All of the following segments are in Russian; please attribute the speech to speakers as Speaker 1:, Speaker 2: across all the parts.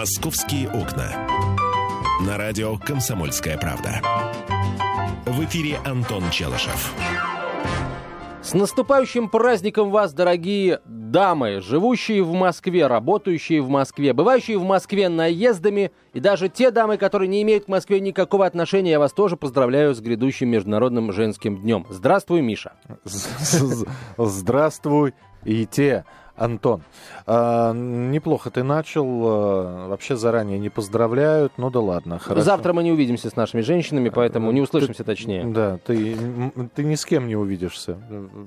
Speaker 1: «Московские окна». На радио «Комсомольская правда». В эфире Антон Челышев.
Speaker 2: С наступающим праздником вас, дорогие дамы, живущие в Москве, работающие в Москве, бывающие в Москве наездами, и даже те дамы, которые не имеют к Москве никакого отношения, я вас тоже поздравляю с грядущим Международным женским днем. Здравствуй, Миша.
Speaker 3: Здравствуй и те. Антон, э, неплохо ты начал. Э, вообще заранее не поздравляют. Ну да ладно, хорошо.
Speaker 2: Завтра мы не увидимся с нашими женщинами, поэтому не услышимся
Speaker 3: ты,
Speaker 2: точнее.
Speaker 3: Да, ты, ты ни с кем не увидишься.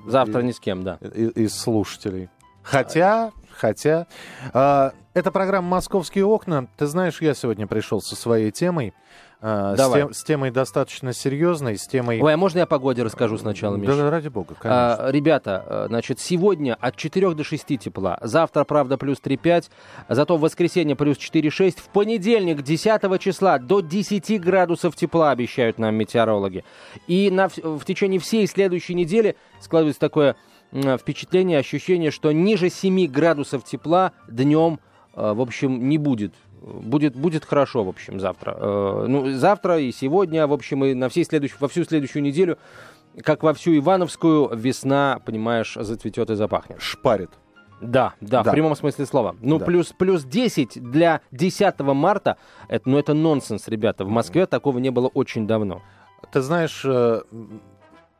Speaker 2: Завтра и, ни с кем, да.
Speaker 3: Из, из слушателей. Хотя, хотя... Э, это программа «Московские окна». Ты знаешь, я сегодня пришел со своей темой.
Speaker 2: А, Давай.
Speaker 3: С, тем, с темой достаточно серьезной, с темой...
Speaker 2: Ой, а можно я о погоде расскажу сначала, Миша?
Speaker 3: Да, ради бога, конечно.
Speaker 2: А, ребята, э, значит, сегодня от 4 до 6 тепла, завтра, правда, плюс 3-5, зато в воскресенье плюс 4-6, в понедельник, 10 числа, до 10 градусов тепла обещают нам метеорологи. И на, в течение всей следующей недели складывается такое впечатление, ощущение, что ниже 7 градусов тепла днем, э, в общем, не будет будет, будет хорошо, в общем, завтра. Э, ну, завтра и сегодня, в общем, и на всей следующей, во всю следующую неделю, как во всю Ивановскую, весна, понимаешь, зацветет и запахнет.
Speaker 3: Шпарит.
Speaker 2: Да, да, да, в прямом смысле слова. Ну, да. плюс, плюс 10 для 10 марта, это, ну, это нонсенс, ребята. В Москве такого не было очень давно.
Speaker 3: Ты знаешь, э,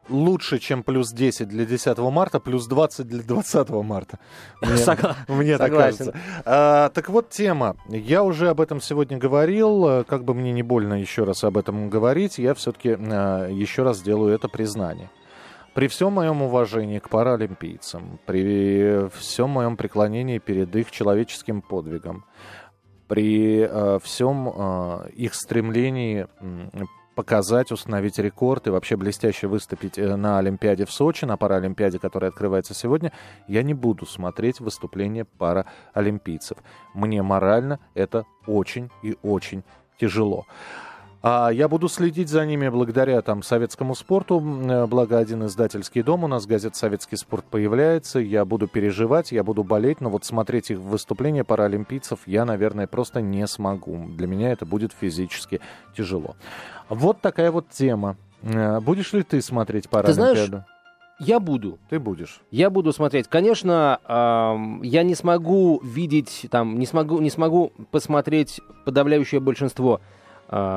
Speaker 3: лучше, чем плюс 10 для 10 марта, плюс 20 для 20 марта. Мне, Согла... мне так кажется. А, так вот тема. Я уже об этом сегодня говорил. Как бы мне не больно еще раз об этом говорить, я все-таки а, еще раз сделаю это признание. При всем моем уважении к паралимпийцам, при всем моем преклонении перед их человеческим подвигом, при э, всем э, их стремлении показать, установить рекорд и вообще блестяще выступить э, на Олимпиаде в Сочи, на Паралимпиаде, которая открывается сегодня, я не буду смотреть выступления параолимпийцев. Мне морально это очень и очень тяжело. А я буду следить за ними благодаря там советскому спорту. Э, благо один издательский дом у нас, газета «Советский спорт» появляется. Я буду переживать, я буду болеть, но вот смотреть их выступления паралимпийцев я, наверное, просто не смогу. Для меня это будет физически тяжело. Вот такая вот тема. Э, будешь ли ты смотреть Паралимпиаду? Ты знаешь,
Speaker 2: я буду.
Speaker 3: Ты будешь.
Speaker 2: Я буду смотреть. Конечно, я не смогу видеть, там, не смогу, не смогу посмотреть подавляющее большинство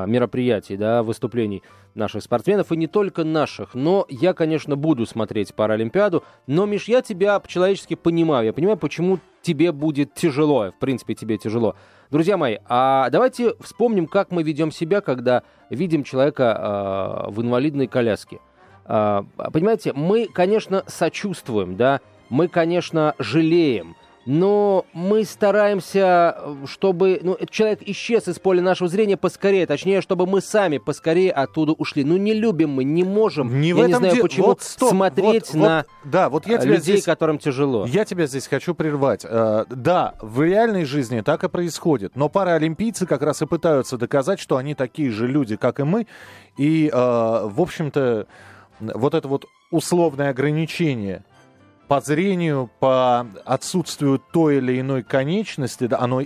Speaker 2: мероприятий, да, выступлений наших спортсменов, и не только наших. Но я, конечно, буду смотреть Паралимпиаду. Но, Миш, я тебя по-человечески понимаю. Я понимаю, почему тебе будет тяжело. В принципе, тебе тяжело. Друзья мои, а давайте вспомним, как мы ведем себя, когда видим человека э, в инвалидной коляске. Э, понимаете, мы, конечно, сочувствуем, да, мы, конечно, жалеем – но мы стараемся, чтобы ну, человек исчез из поля нашего зрения поскорее, точнее, чтобы мы сами поскорее оттуда ушли. Ну, не любим мы, не можем,
Speaker 3: не
Speaker 2: я
Speaker 3: в этом
Speaker 2: не знаю
Speaker 3: де...
Speaker 2: почему,
Speaker 3: вот, стоп,
Speaker 2: смотреть
Speaker 3: вот,
Speaker 2: на
Speaker 3: вот, да, вот я
Speaker 2: тебя людей,
Speaker 3: здесь,
Speaker 2: которым тяжело.
Speaker 3: Я тебя здесь хочу прервать. Uh, да, в реальной жизни так и происходит, но паралимпийцы как раз и пытаются доказать, что они такие же люди, как и мы, и, uh, в общем-то, вот это вот условное ограничение – по зрению, по отсутствию той или иной конечности, оно,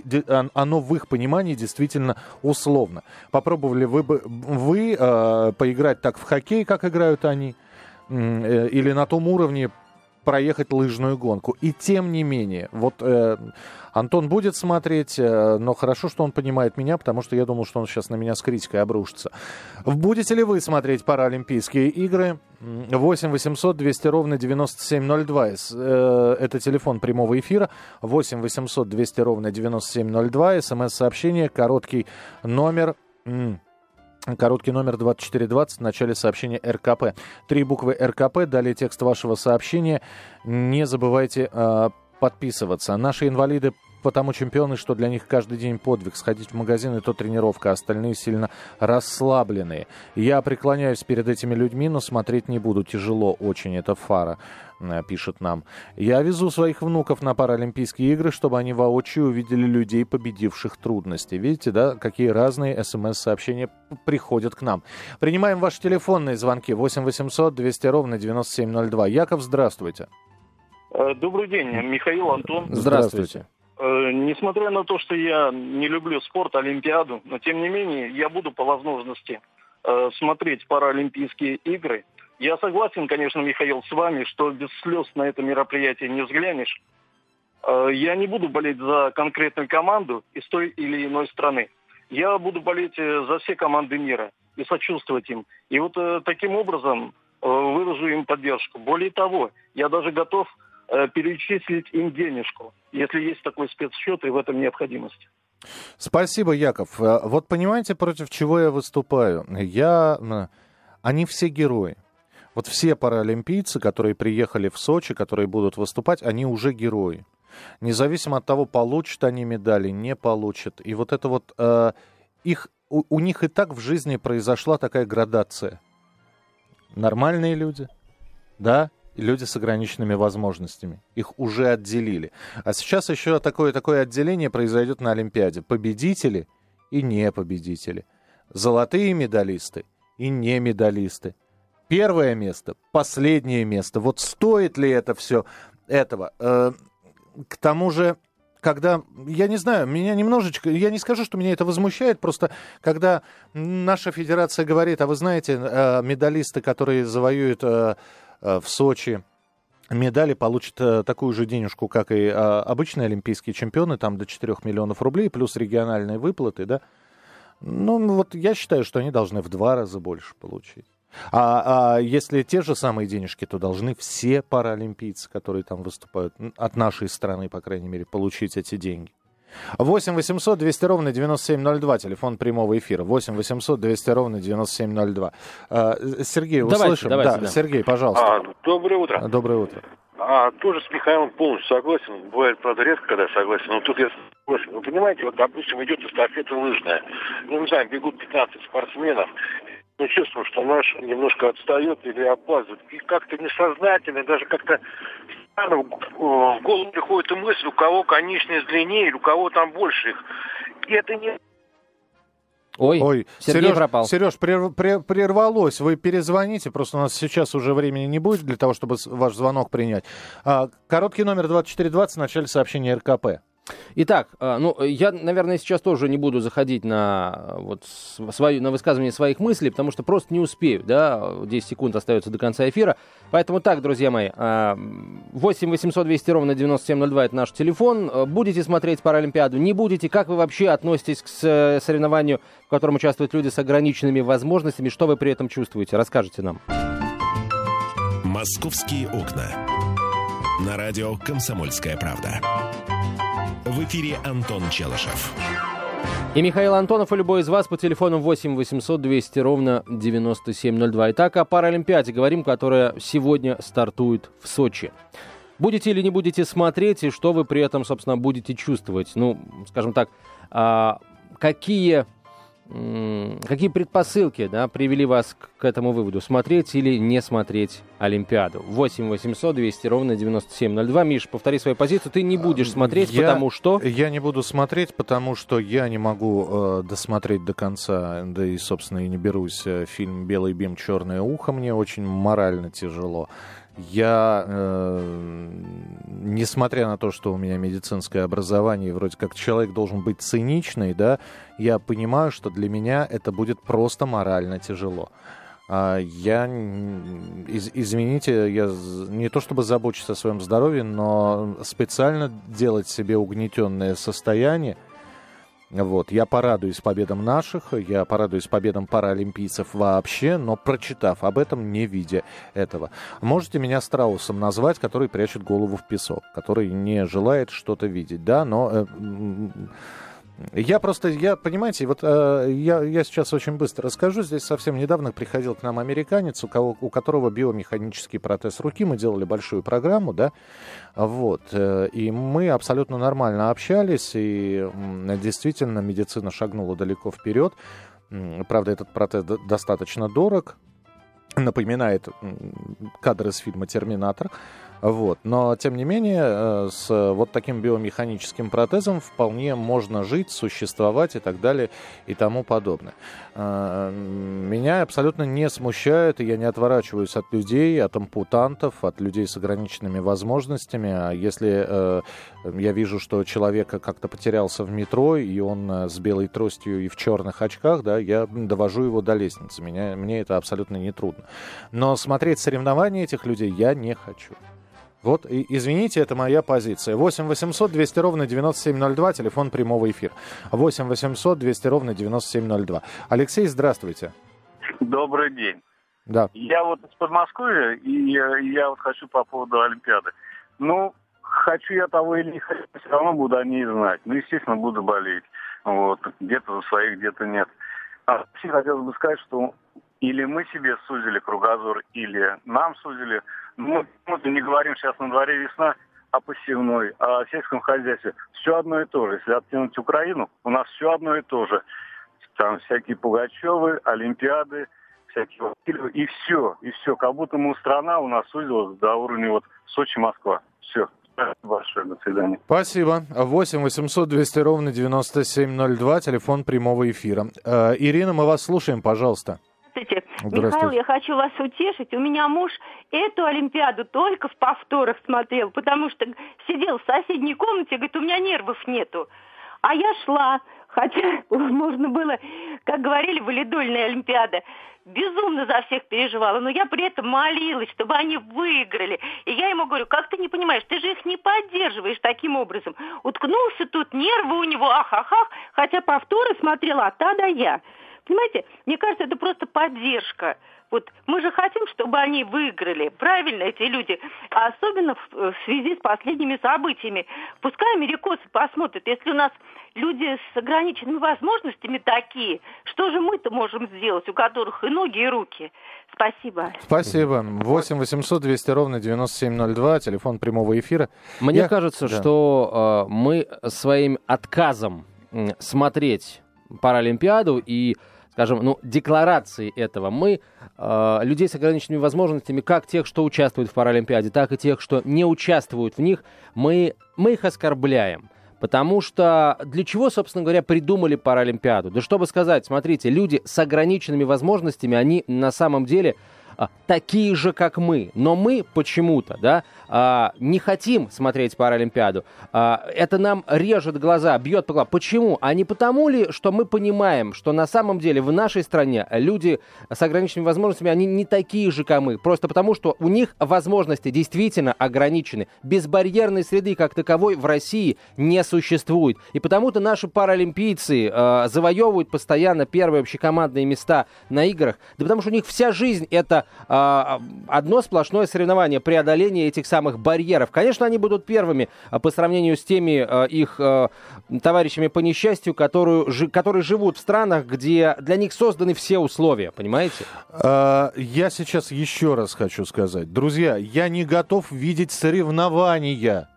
Speaker 3: оно в их понимании действительно условно. Попробовали вы, вы э, поиграть так в хоккей, как играют они, э, или на том уровне проехать лыжную гонку. И тем не менее, вот э, Антон будет смотреть, э, но хорошо, что он понимает меня, потому что я думал, что он сейчас на меня с критикой обрушится. Будете ли вы смотреть Паралимпийские игры? 8 800 200 ровно 9702. Э, это телефон прямого эфира. 8 800 200 ровно 9702. СМС-сообщение, короткий номер... Короткий номер 2420 в начале сообщения РКП. Три буквы РКП, далее текст вашего сообщения. Не забывайте э, подписываться. Наши инвалиды потому чемпионы, что для них каждый день подвиг. Сходить в магазин и то тренировка, а остальные сильно расслабленные. Я преклоняюсь перед этими людьми, но смотреть не буду. Тяжело очень. Это фара э, пишет нам. Я везу своих внуков на Паралимпийские игры, чтобы они воочию увидели людей, победивших трудности. Видите, да, какие разные смс-сообщения приходят к нам. Принимаем ваши телефонные звонки 8 800 200 ровно 9702. Яков, здравствуйте.
Speaker 4: Э, добрый день, Михаил, Антон.
Speaker 2: Здравствуйте.
Speaker 4: Э, несмотря на то, что я не люблю спорт, Олимпиаду, но тем не менее я буду по возможности э, смотреть Паралимпийские игры. Я согласен, конечно, Михаил, с вами, что без слез на это мероприятие не взглянешь. Э, я не буду болеть за конкретную команду из той или иной страны. Я буду болеть э, за все команды мира и сочувствовать им. И вот э, таким образом э, выражу им поддержку. Более того, я даже готов Э, перечислить им денежку, если есть такой спецсчет и в этом необходимость.
Speaker 3: Спасибо, Яков. Э, вот понимаете, против чего я выступаю? Я... Они все герои. Вот все паралимпийцы, которые приехали в Сочи, которые будут выступать, они уже герои. Независимо от того, получат они медали, не получат. И вот это вот... Э, их, у, у них и так в жизни произошла такая градация. Нормальные люди, да, люди с ограниченными возможностями. Их уже отделили. А сейчас еще такое, такое отделение произойдет на Олимпиаде. Победители и не победители. Золотые медалисты и не медалисты. Первое место, последнее место. Вот стоит ли это все этого? Э, к тому же, когда, я не знаю, меня немножечко, я не скажу, что меня это возмущает, просто когда наша федерация говорит, а вы знаете, э, медалисты, которые завоюют э, в Сочи медали получат э, такую же денежку, как и э, обычные олимпийские чемпионы, там до 4 миллионов рублей, плюс региональные выплаты, да. Ну, вот я считаю, что они должны в два раза больше получить. А, а если те же самые денежки, то должны все паралимпийцы, которые там выступают, от нашей страны, по крайней мере, получить эти деньги. 8 800 200 ровно 9702, телефон прямого эфира. 8 800 200 ровно 9702. А, Сергей, услышим? Давайте, давайте, да, да. Сергей, пожалуйста. А,
Speaker 5: доброе утро.
Speaker 3: Доброе утро.
Speaker 5: А, тоже с Михаилом полностью согласен. Бывает, правда, редко, когда согласен. Но тут я согласен. Вы понимаете, вот, допустим, идет эстафета лыжная. Ну, не знаю, бегут 15 спортсменов. Мы чувствуем, что наш немножко отстает или опаздывает. И как-то несознательно, даже как-то в голову приходит и мысль, у кого конечность длиннее, у кого там больше их. И это не
Speaker 3: Ой, Ой Сергей Сереж, пропал. Сереж, прервалось. Вы перезвоните, просто у нас сейчас уже времени не будет для того, чтобы ваш звонок принять. А, короткий номер 2420 в начале сообщения РКП.
Speaker 2: Итак, а, ну, я, наверное, сейчас тоже не буду заходить на, вот, свою, на высказывание своих мыслей, потому что просто не успею, да, 10 секунд остается до конца эфира. Поэтому так, друзья мои, 8 800 200 ровно 9702 это наш телефон. Будете смотреть Паралимпиаду, не будете? Как вы вообще относитесь к соревнованию, в котором участвуют люди с ограниченными возможностями? Что вы при этом чувствуете? Расскажите нам.
Speaker 1: «Московские окна». На радио «Комсомольская правда». В эфире Антон Челышев.
Speaker 2: И Михаил Антонов и любой из вас по телефону 8 800 200 ровно 9702. Итак, о Паралимпиаде говорим, которая сегодня стартует в Сочи. Будете или не будете смотреть, и что вы при этом, собственно, будете чувствовать? Ну, скажем так, а, какие Какие предпосылки да, привели вас к, к этому выводу? Смотреть или не смотреть Олимпиаду? 8 800 200 ровно 9702. Миш, повтори свою позицию. Ты не будешь смотреть, я, потому что...
Speaker 3: Я не буду смотреть, потому что я не могу э, досмотреть до конца, да и, собственно, и не берусь. Э, фильм «Белый бим, черное ухо» мне очень морально тяжело. Я, э, несмотря на то, что у меня медицинское образование, вроде как человек должен быть циничный, да, я понимаю, что для меня это будет просто морально тяжело. А я, из, извините, я не то чтобы забочусь о своем здоровье, но специально делать себе угнетенное состояние – вот. Я порадуюсь победам наших, я порадуюсь победам паралимпийцев вообще, но прочитав об этом, не видя этого. Можете меня страусом назвать, который прячет голову в песок, который не желает что-то видеть, да, но... Э, я просто, я, понимаете, вот э, я, я сейчас очень быстро расскажу. Здесь совсем недавно приходил к нам американец, у, кого, у которого биомеханический протез руки. Мы делали большую программу, да, вот. Э, и мы абсолютно нормально общались, и действительно медицина шагнула далеко вперед. Правда, этот протез достаточно дорог, напоминает кадры из фильма «Терминатор». Вот. Но, тем не менее, э, с вот таким биомеханическим протезом вполне можно жить, существовать и так далее и тому подобное. Э, меня абсолютно не смущает, и я не отворачиваюсь от людей, от ампутантов, от людей с ограниченными возможностями. А если э, я вижу, что человек как-то потерялся в метро, и он э, с белой тростью и в черных очках, да, я довожу его до лестницы. Меня, мне это абсолютно не трудно. Но смотреть соревнования этих людей я не хочу. Вот, и, извините, это моя позиция. 8 800 200 ровно 9702, телефон прямого эфира. 8 800 200 ровно 9702. Алексей, здравствуйте.
Speaker 6: Добрый день.
Speaker 3: Да.
Speaker 6: Я вот из Подмосковья, и я, я вот хочу по поводу Олимпиады. Ну, хочу я того или не хочу, все равно буду о ней знать. Ну, естественно, буду болеть. Вот. Где-то за своих, где-то нет. А вообще хотелось бы сказать, что или мы себе сузили кругозор, или нам сузили. Ну, мы не говорим сейчас на дворе весна, о посевной, о сельском хозяйстве. Все одно и то же. Если оттянуть Украину, у нас все одно и то же. Там всякие Пугачевы, Олимпиады, всякие и все, и все. Как будто мы страна у нас сузилась до уровня вот Сочи-Москва. Все. большое. До свидания.
Speaker 3: Спасибо. 8 800 200 ровно 9702, телефон прямого эфира. Э, Ирина, мы вас слушаем, пожалуйста.
Speaker 7: Михаил, я хочу вас утешить. У меня муж эту Олимпиаду только в повторах смотрел, потому что сидел в соседней комнате, говорит, у меня нервов нету. А я шла, хотя можно было, как говорили, валидольная Олимпиада, безумно за всех переживала, но я при этом молилась, чтобы они выиграли. И я ему говорю, как ты не понимаешь, ты же их не поддерживаешь таким образом. Уткнулся тут, нервы у него, ах-ах-ах, хотя повторы смотрела от та до я. Понимаете, мне кажется, это просто поддержка. Вот мы же хотим, чтобы они выиграли, правильно, эти люди, а особенно в, в связи с последними событиями. Пускай америкосы посмотрят, если у нас люди с ограниченными возможностями такие, что же мы-то можем сделать, у которых и ноги, и руки? Спасибо.
Speaker 3: Спасибо. 8 800 200 ровно 9702, телефон прямого эфира.
Speaker 2: Мне Я... кажется, да. что э, мы своим отказом смотреть Паралимпиаду и скажем, ну, декларации этого. Мы э, людей с ограниченными возможностями, как тех, что участвуют в Паралимпиаде, так и тех, что не участвуют в них, мы, мы их оскорбляем. Потому что для чего, собственно говоря, придумали Паралимпиаду? Да чтобы сказать, смотрите, люди с ограниченными возможностями, они на самом деле а, такие же, как мы. Но мы почему-то, да, а, не хотим смотреть Паралимпиаду. А, это нам режет глаза, бьет по глазам. Почему? А не потому ли, что мы понимаем, что на самом деле в нашей стране люди с ограниченными возможностями, они не такие же, как мы. Просто потому, что у них возможности действительно ограничены. Безбарьерной среды как таковой в России не существует. И потому-то наши паралимпийцы э, завоевывают постоянно первые общекомандные места на играх. Да потому что у них вся жизнь это э, одно сплошное соревнование, преодоление этих самых барьеров. Конечно, они будут первыми э, по сравнению с теми э, их э, товарищами по несчастью, которые, которые живут в странах, где для них созданы все условия, понимаете?
Speaker 3: А, я сейчас еще раз хочу сказать. Друзья, я не готов видеть соревнования.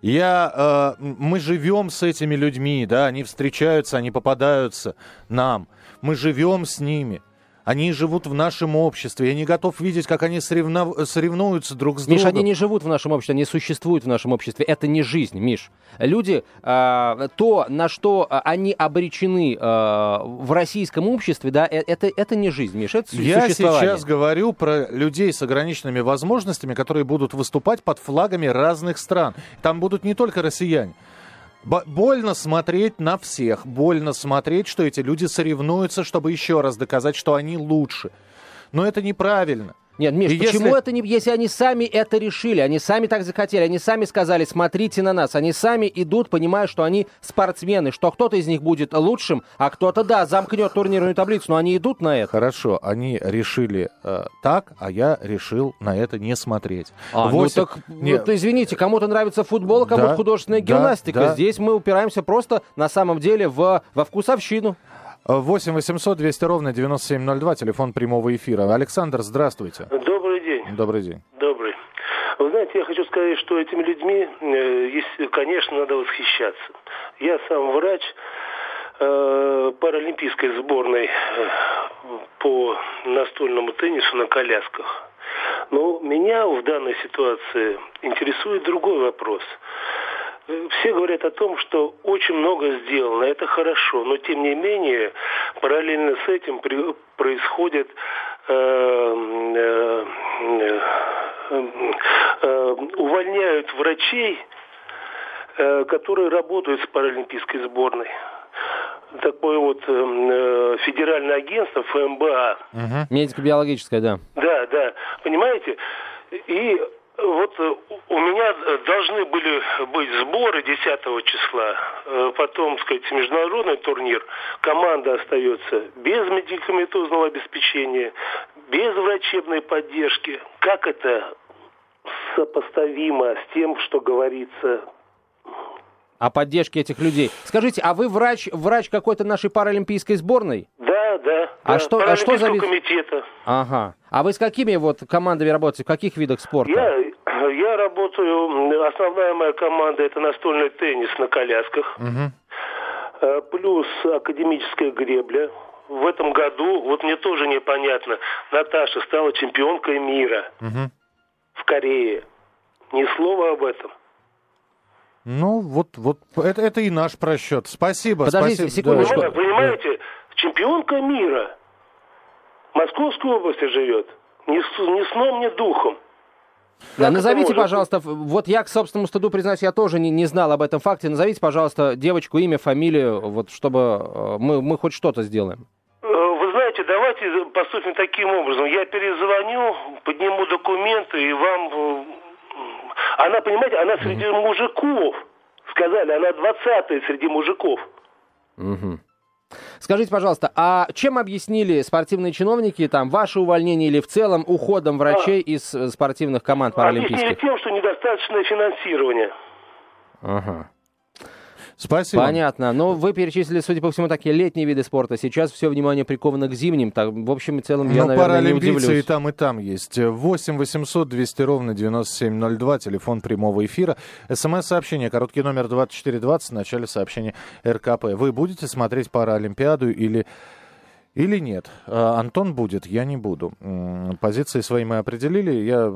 Speaker 3: Я, э, мы живем с этими людьми, да, они встречаются, они попадаются нам. Мы живем с ними. Они живут в нашем обществе. Я не готов видеть, как они соревнов... соревнуются друг с
Speaker 2: Миш,
Speaker 3: другом.
Speaker 2: они не живут в нашем обществе, они существуют в нашем обществе. Это не жизнь, Миш. Люди, э, то, на что они обречены э, в российском обществе, да, э, это, это не жизнь, Миш, это
Speaker 3: Я сейчас говорю про людей с ограниченными возможностями, которые будут выступать под флагами разных стран. Там будут не только россияне. Больно смотреть на всех, больно смотреть, что эти люди соревнуются, чтобы еще раз доказать, что они лучше. Но это неправильно.
Speaker 2: Нет, Миш, и почему если... это не... Если они сами это решили, они сами так захотели, они сами сказали, смотрите на нас, они сами идут, понимая, что они спортсмены, что кто-то из них будет лучшим, а кто-то, да, замкнет турнирную таблицу, но они идут на это.
Speaker 3: Хорошо, они решили э, так, а я решил на это не смотреть.
Speaker 2: А, 8... ну так, Нет. Вот, извините, кому-то нравится футбол, а кому-то да, художественная гимнастика. Да. Здесь мы упираемся просто, на самом деле, в, во вкусовщину.
Speaker 3: 8 800 200 ровно 9702, телефон прямого эфира. Александр, здравствуйте.
Speaker 8: Добрый день.
Speaker 3: Добрый день.
Speaker 8: Добрый. Вы знаете, я хочу сказать, что этими людьми, э, конечно, надо восхищаться. Я сам врач э, паралимпийской сборной э, по настольному теннису на колясках. Но меня в данной ситуации интересует другой вопрос. Все говорят о том, что очень много сделано, это хорошо, но тем не менее параллельно с этим происходит э, э, э, увольняют врачей, э, которые работают с паралимпийской сборной такое вот э, федеральное агентство ФМБА.
Speaker 2: Угу. Медико-биологическое, да.
Speaker 8: Да, да. Понимаете? И вот э, у меня должны были быть сборы 10 числа, э, потом, так сказать, международный турнир. Команда остается без медикаментозного обеспечения, без врачебной поддержки. Как это сопоставимо с тем, что говорится
Speaker 2: о поддержке этих людей. Скажите, а вы врач, врач какой-то нашей паралимпийской сборной?
Speaker 8: Да, да.
Speaker 2: А
Speaker 8: да.
Speaker 2: что, а что за вид?
Speaker 8: комитета.
Speaker 2: Ага. А вы с какими вот командами работаете? В каких видах спорта?
Speaker 8: Я, я работаю, основная моя команда это настольный теннис на колясках. Угу. Плюс академическая гребля. В этом году, вот мне тоже непонятно, Наташа стала чемпионкой мира угу. в Корее. Ни слова об этом.
Speaker 3: Ну, вот, вот это, это и наш просчет. Спасибо.
Speaker 2: Подождите,
Speaker 3: спасибо.
Speaker 2: секундочку.
Speaker 8: Да. Понимаете, чемпионка мира в Московской области живет. Ни, ни сном, ни духом.
Speaker 2: Да, назовите, пожалуйста, вот я к собственному стыду, признаюсь, я тоже не, не знал об этом факте. Назовите, пожалуйста, девочку, имя, фамилию, вот чтобы э, мы, мы хоть что-то сделаем.
Speaker 8: Э, вы знаете, давайте поступим таким образом. Я перезвоню, подниму документы и вам э, она, понимаете, она среди угу. мужиков. Сказали, она двадцатая среди мужиков.
Speaker 2: Угу. Скажите, пожалуйста, а чем объяснили спортивные чиновники, там, ваше увольнение или в целом уходом врачей а, из э, спортивных команд паралимпийских?
Speaker 8: Объяснили тем, что недостаточное финансирование.
Speaker 2: Ага.
Speaker 3: Спасибо.
Speaker 2: Понятно. Но вы перечислили, судя по всему, такие летние виды спорта. Сейчас все внимание приковано к зимним. Так, в общем и целом, я, Но наверное, не удивлюсь.
Speaker 3: и там, и там есть. 8 800 200 ровно 9702, телефон прямого эфира. СМС-сообщение, короткий номер 2420, в начале сообщения РКП. Вы будете смотреть Паралимпиаду или или нет? А, Антон будет, я не буду. Позиции свои мы определили. Я,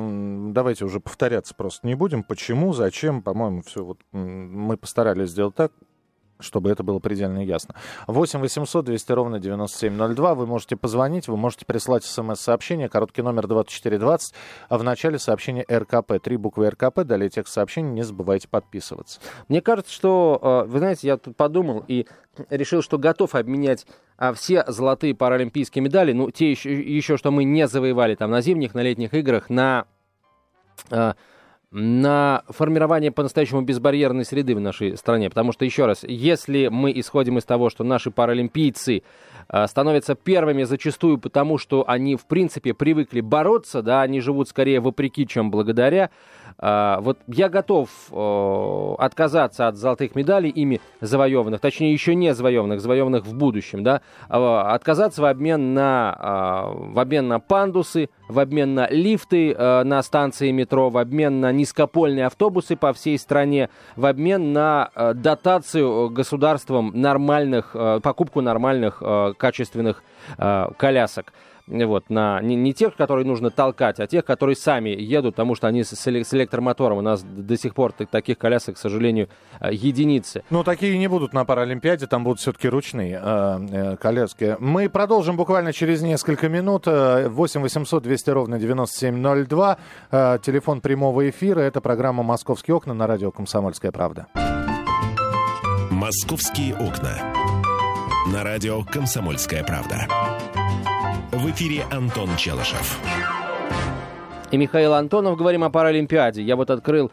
Speaker 3: давайте уже повторяться просто не будем. Почему, зачем, по-моему, все вот мы постарались сделать так, чтобы это было предельно ясно. 8 800 200 ровно 9702. Вы можете позвонить, вы можете прислать смс-сообщение, короткий номер 2420, а в начале сообщения РКП. Три буквы РКП, далее текст сообщения, не забывайте подписываться.
Speaker 2: Мне кажется, что, э, вы знаете, я тут подумал и решил, что готов обменять а, все золотые паралимпийские медали, ну, те еще, еще, что мы не завоевали там на зимних, на летних играх, на а, на формирование по-настоящему безбарьерной среды в нашей стране. Потому что, еще раз, если мы исходим из того, что наши паралимпийцы становятся первыми зачастую потому, что они, в принципе, привыкли бороться, да, они живут скорее вопреки, чем благодаря, а, вот я готов отказаться от золотых медалей, ими завоеванных, точнее, еще не завоеванных, завоеванных в будущем, да, а, отказаться в обмен на, а, в обмен на пандусы, в обмен на лифты на станции метро, в обмен на низкопольные автобусы по всей стране, в обмен на дотацию государством нормальных, покупку нормальных качественных колясок вот, на, не, не тех, которые нужно толкать, а тех, которые сами едут, потому что они с, с электромотором. У нас до сих пор таких колясок, к сожалению, э, единицы.
Speaker 3: Ну, такие не будут на Паралимпиаде, там будут все-таки ручные э, э, коляски. Мы продолжим буквально через несколько минут. 8 800 200 ровно 9702. Э, телефон прямого эфира. Это программа «Московские окна» на радио «Комсомольская правда».
Speaker 1: «Московские окна». На радио «Комсомольская правда». В эфире Антон Челышев.
Speaker 2: И Михаил Антонов. Говорим о Паралимпиаде. Я вот открыл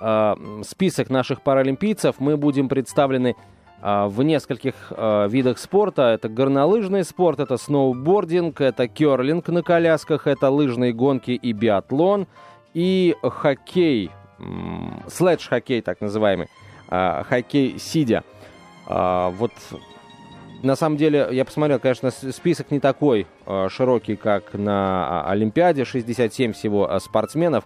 Speaker 2: э, список наших паралимпийцев. Мы будем представлены э, в нескольких э, видах спорта. Это горнолыжный спорт, это сноубординг, это керлинг на колясках, это лыжные гонки и биатлон, и хоккей, э, следж-хоккей так называемый, э, хоккей сидя. Э, вот на самом деле, я посмотрел, конечно, список не такой э, широкий, как на а, Олимпиаде, 67 всего э, спортсменов.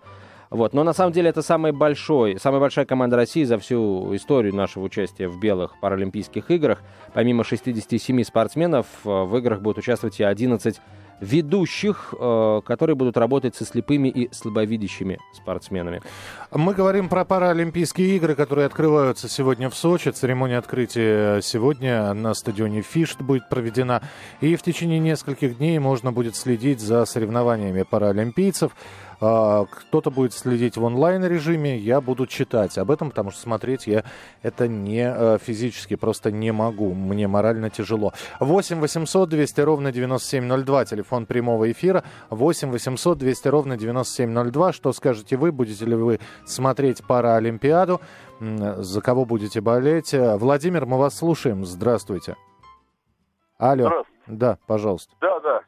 Speaker 2: Вот. Но на самом деле это самый большой, самая большая команда России за всю историю нашего участия в белых Паралимпийских играх. Помимо 67 спортсменов, э, в играх будут участвовать и 11 ведущих, э, которые будут работать со слепыми и слабовидящими спортсменами.
Speaker 3: Мы говорим про Паралимпийские игры, которые открываются сегодня в Сочи. Церемония открытия сегодня на стадионе Фишт будет проведена. И в течение нескольких дней можно будет следить за соревнованиями паралимпийцев. А, кто-то будет следить в онлайн-режиме, я буду читать об этом, потому что смотреть я это не э, физически просто не могу. Мне морально тяжело. 8 800 200 ровно 9702, телефон прямого эфира. 8 800 200 ровно 9702. Что скажете вы? Будете ли вы смотреть Паралимпиаду? За кого будете болеть? Владимир, мы вас слушаем. Здравствуйте. Алло. Здравствуйте. Да, пожалуйста.
Speaker 9: Да, да.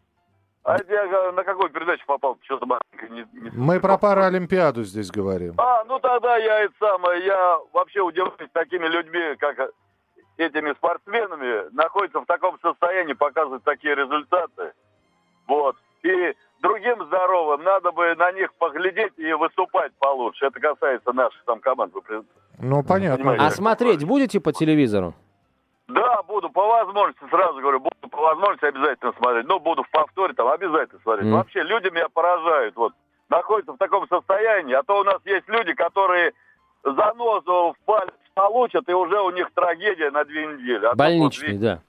Speaker 9: А я на какую передачу попал? Что-то
Speaker 3: не, не... Мы про Паралимпиаду здесь говорим.
Speaker 9: А, ну тогда я это самое, я вообще удивляюсь такими людьми, как этими спортсменами, находятся в таком состоянии, показывают такие результаты. Вот. И другим здоровым надо бы на них поглядеть и выступать получше. Это касается наших там команд.
Speaker 3: Ну, понятно.
Speaker 2: А смотреть будете по телевизору?
Speaker 9: Да, буду по возможности, сразу говорю, буду по возможности обязательно смотреть. Ну, буду в повторе там обязательно смотреть. Mm. Вообще, люди меня поражают. Вот, находятся в таком состоянии. А то у нас есть люди, которые занозу в палец получат, и уже у них трагедия на две недели. А
Speaker 2: Больничный, вот, да.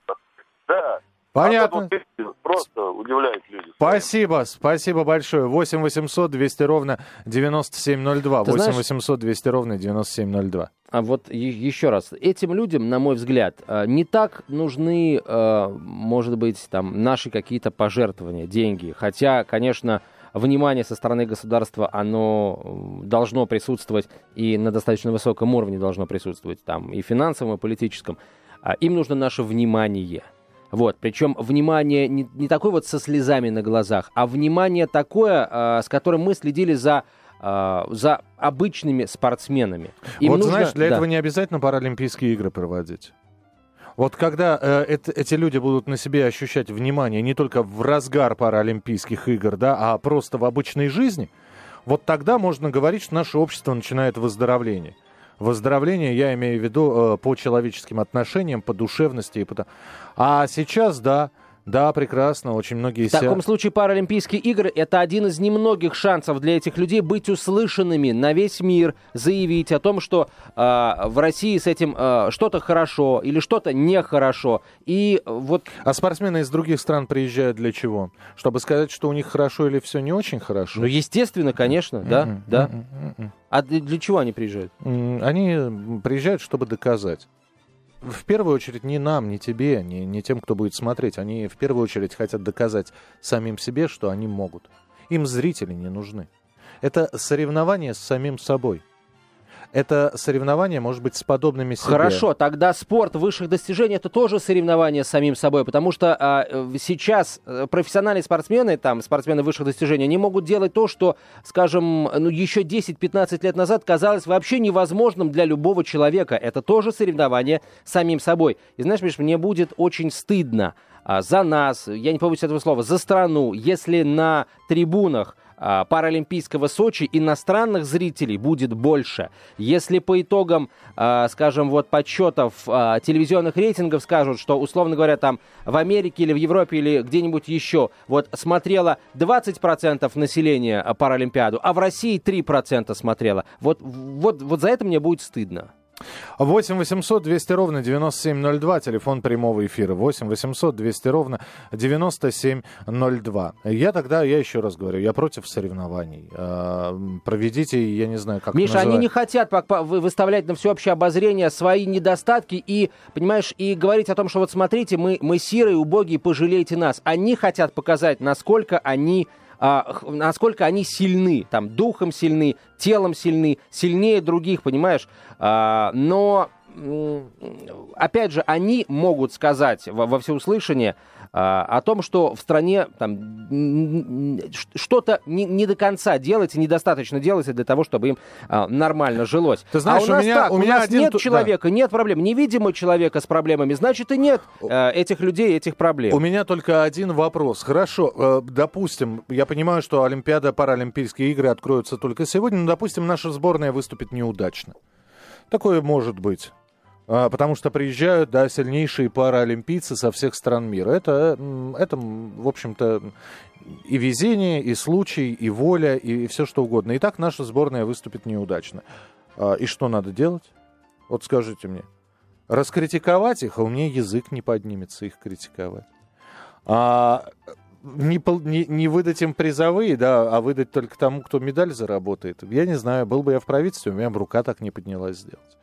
Speaker 9: Да.
Speaker 3: Понятно. А
Speaker 9: вот просто удивляет люди.
Speaker 3: Спасибо, спасибо большое. 8 800 200 ровно 9702. Ты 8 знаешь, 800 200 ровно 9702.
Speaker 2: А вот еще раз, этим людям, на мой взгляд, э, не так нужны, э, может быть, там наши какие-то пожертвования, деньги. Хотя, конечно, внимание со стороны государства, оно должно присутствовать и на достаточно высоком уровне должно присутствовать, там и финансовом, и политическом. А им нужно наше внимание – вот, причем внимание не, не такое вот со слезами на глазах, а внимание такое, э, с которым мы следили за э, за обычными спортсменами.
Speaker 3: Им вот нужно... знаешь, для да. этого не обязательно Паралимпийские игры проводить. Вот когда э, это, эти люди будут на себе ощущать внимание не только в разгар Паралимпийских игр, да, а просто в обычной жизни, вот тогда можно говорить, что наше общество начинает выздоровление. Выздоровление я имею в виду э, по человеческим отношениям, по душевности и по... А сейчас, да, да, прекрасно, очень многие...
Speaker 2: В таком случае Паралимпийские игры – это один из немногих шансов для этих людей быть услышанными на весь мир, заявить о том, что э, в России с этим э, что-то хорошо или что-то нехорошо. И вот...
Speaker 3: А спортсмены из других стран приезжают для чего? Чтобы сказать, что у них хорошо или все не очень хорошо?
Speaker 2: Ну, естественно, конечно, да, mm-hmm. да. Mm-hmm. А для чего они приезжают?
Speaker 3: Они приезжают, чтобы доказать в первую очередь не нам, не тебе, не, не тем, кто будет смотреть. Они в первую очередь хотят доказать самим себе, что они могут. Им зрители не нужны. Это соревнование с самим собой это соревнование может быть с подобными себе.
Speaker 2: Хорошо, тогда спорт высших достижений это тоже соревнование с самим собой, потому что а, сейчас э, профессиональные спортсмены, там, спортсмены высших достижений, они могут делать то, что, скажем, ну, еще 10-15 лет назад казалось вообще невозможным для любого человека. Это тоже соревнование с самим собой. И знаешь, Миш, мне будет очень стыдно а, за нас, я не побоюсь этого слова, за страну, если на трибунах Паралимпийского Сочи иностранных зрителей будет больше. Если по итогам, а, скажем, вот подсчетов а, телевизионных рейтингов скажут, что, условно говоря, там в Америке или в Европе или где-нибудь еще вот смотрело 20% населения Паралимпиаду, а в России 3% смотрело. Вот, вот, вот за это мне будет стыдно.
Speaker 3: 8 800 200 ровно 9702, телефон прямого эфира. 8 800 200 ровно 9702. Я тогда, я еще раз говорю, я против соревнований. А, проведите, я не знаю, как
Speaker 2: Миша, они не хотят выставлять на всеобщее обозрение свои недостатки и, понимаешь, и говорить о том, что вот смотрите, мы, мы сирые, убогие, пожалейте нас. Они хотят показать, насколько они насколько они сильны, там, духом сильны, телом сильны, сильнее других, понимаешь? А, но опять же, они могут сказать во, во всеуслышание а, о том, что в стране там, что-то не, не до конца делается, недостаточно делается для того, чтобы им а, нормально жилось.
Speaker 3: Ты знаешь,
Speaker 2: а у нас
Speaker 3: у меня,
Speaker 2: так,
Speaker 3: у
Speaker 2: у
Speaker 3: меня
Speaker 2: нас
Speaker 3: один...
Speaker 2: нет человека, да. нет проблем. Невидимого человека с проблемами, значит и нет э, этих людей, этих проблем.
Speaker 3: У меня только один вопрос. Хорошо, э, допустим, я понимаю, что Олимпиада, Паралимпийские игры откроются только сегодня, но, допустим, наша сборная выступит неудачно. Такое может быть. А, потому что приезжают, да, сильнейшие паралимпийцы со всех стран мира. Это, это в общем-то, и везение, и случай, и воля, и все что угодно. И так наша сборная выступит неудачно. А, и что надо делать? Вот скажите мне. Раскритиковать их, а у меня язык не поднимется их критиковать. А не, не, не выдать им призовые, да, а выдать только тому, кто медаль заработает. Я не знаю, был бы я в правительстве, у меня бы рука так не поднялась сделать.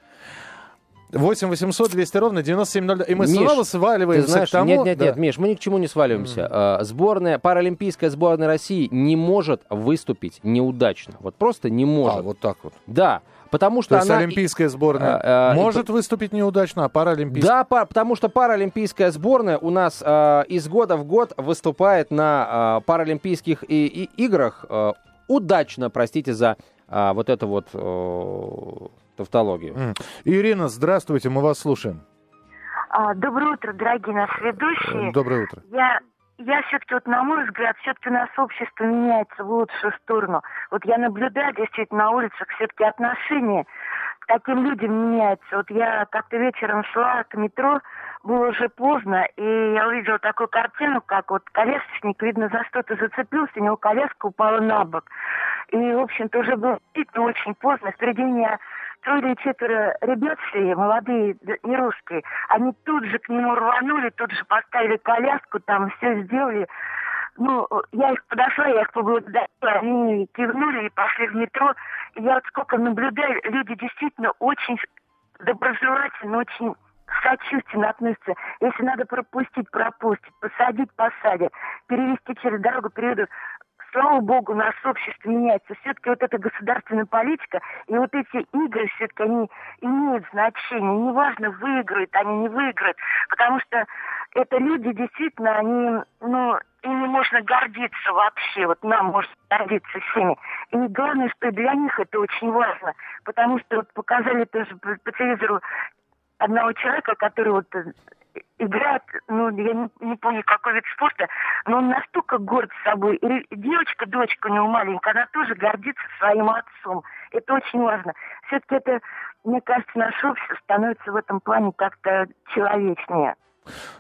Speaker 3: 8 800 200 ровно 9702. И мы Миш, снова сваливаемся
Speaker 2: знаешь,
Speaker 3: к тому...
Speaker 2: Нет, нет, да. нет, Миш, мы ни к чему не сваливаемся. Mm. Сборная, паралимпийская сборная России не может выступить неудачно. Вот просто не может.
Speaker 3: А, вот так вот.
Speaker 2: Да. Потому что
Speaker 3: То есть
Speaker 2: она...
Speaker 3: олимпийская сборная а, а, может и... выступить неудачно, а паралимпийская...
Speaker 2: Да, по... потому что паралимпийская сборная у нас а, из года в год выступает на а, паралимпийских и, и играх а, удачно, простите за а, вот это вот а, тавтологию.
Speaker 3: Ирина, здравствуйте, мы вас слушаем.
Speaker 10: А, доброе утро, дорогие наши ведущие.
Speaker 3: Доброе утро.
Speaker 10: Я я все-таки, вот на мой взгляд, все-таки у нас общество меняется в лучшую сторону. Вот я наблюдаю действительно на улицах все-таки отношение таким людям меняется. Вот я как-то вечером шла к метро, было уже поздно, и я увидела такую картину, как вот колясочник, видно, за что-то зацепился, у него коляска упала на бок. И, в общем-то, уже было действительно очень поздно. Впереди меня трое или четверо ребят шли, молодые, не русские, они тут же к нему рванули, тут же поставили коляску, там все сделали. Ну, я их подошла, я их поблагодарила, они кивнули и пошли в метро. Я вот сколько наблюдаю, люди действительно очень доброжелательно, очень сочувственно относятся. Если надо пропустить, пропустить, посадить, посадят, перевести через дорогу, переведут слава богу, наше общество меняется. Все-таки вот эта государственная политика и вот эти игры все-таки они имеют значение. Неважно, выиграют они, не выиграют. Потому что это люди действительно, они, ну, ими можно гордиться вообще. Вот нам можно гордиться всеми. И главное, что для них это очень важно. Потому что вот показали тоже по телевизору одного человека, который вот играет, ну, я не, не помню, какой вид спорта, но он настолько горд собой. И девочка, дочка у него маленькая, она тоже гордится своим отцом. Это очень важно. Все-таки это, мне кажется, наше общество становится в этом плане как-то человечнее.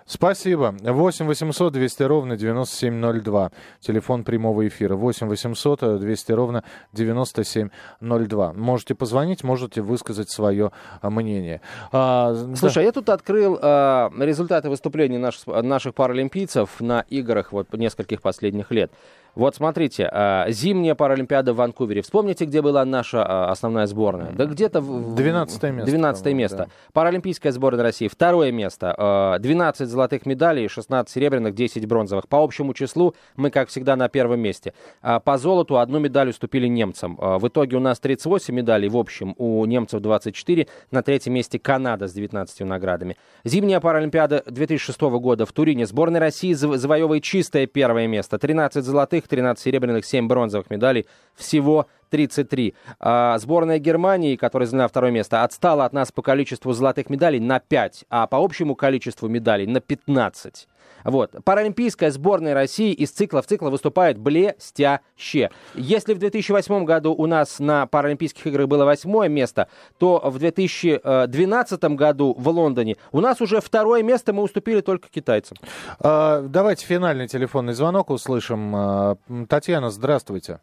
Speaker 3: Спасибо. 8 800 200 ровно 9702. Телефон прямого эфира. 8 800 200 ровно 9702. Можете позвонить, можете высказать свое а, мнение.
Speaker 2: А, Слушай, да. я тут открыл а, результаты выступлений наших, наших паралимпийцев на играх вот нескольких последних лет. Вот смотрите, а, зимняя Паралимпиада в Ванкувере. Вспомните, где была наша а, основная сборная? Да где-то... в
Speaker 3: 12 место.
Speaker 2: 12 место. Да. Паралимпийская сборная России. Второе место. 12 а, золотых медалей, 16 серебряных, 10 бронзовых. По общему числу мы, как всегда, на первом месте. По золоту одну медаль уступили немцам. В итоге у нас 38 медалей в общем, у немцев 24. На третьем месте Канада с 19 наградами. Зимняя Паралимпиада 2006 года в Турине. Сборная России завоевывает чистое первое место. 13 золотых, золотых, 13 серебряных, 7 бронзовых медалей. Всего 33. А сборная Германии, которая заняла второе место, отстала от нас по количеству золотых медалей на 5, а по общему количеству медалей на 15. Вот. Паралимпийская сборная России из цикла в цикл выступает блестяще. Если в 2008 году у нас на Паралимпийских играх было восьмое место, то в 2012 году в Лондоне у нас уже второе место мы уступили только китайцам.
Speaker 3: А, давайте финальный телефонный звонок услышим. А, Татьяна, здравствуйте.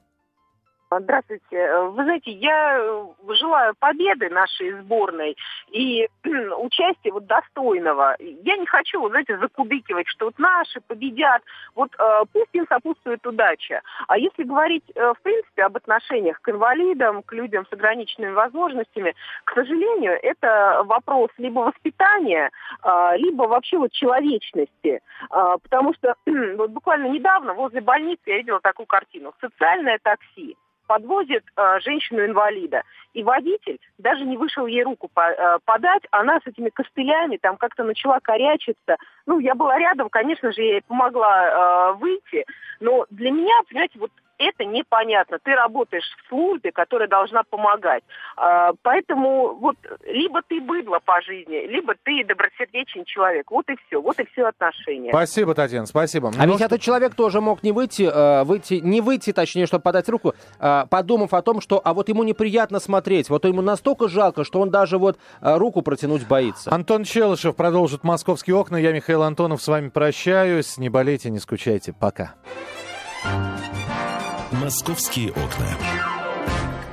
Speaker 11: Здравствуйте. Э, вы знаете, я э, желаю победы нашей сборной и участия вот достойного. Я не хочу, вот, знаете, закубикивать, что вот наши победят. Вот э, пусть им сопутствует удача. А если говорить, э, в принципе, об отношениях к инвалидам, к людям с ограниченными возможностями, к сожалению, это вопрос либо воспитания, э, либо вообще вот человечности. Э, потому что вот буквально недавно возле больницы я видела такую картину. Социальное такси подвозит э, женщину-инвалида. И водитель даже не вышел ей руку по, э, подать, она с этими костылями там как-то начала корячиться. Ну, я была рядом, конечно же, я ей помогла э, выйти, но для меня, понимаете, вот это непонятно. Ты работаешь в службе, которая должна помогать. А, поэтому вот либо ты быдло по жизни, либо ты добросердечный человек. Вот и все. Вот и все отношения.
Speaker 3: Спасибо, Татьяна, спасибо.
Speaker 2: А ну, ведь что... этот человек тоже мог не выйти, э, выйти, не выйти, точнее, чтобы подать руку, э, подумав о том, что а вот ему неприятно смотреть, вот ему настолько жалко, что он даже вот э, руку протянуть боится.
Speaker 3: Антон Челышев продолжит «Московские окна». Я, Михаил Антонов, с вами прощаюсь. Не болейте, не скучайте. Пока.
Speaker 1: «Московские окна».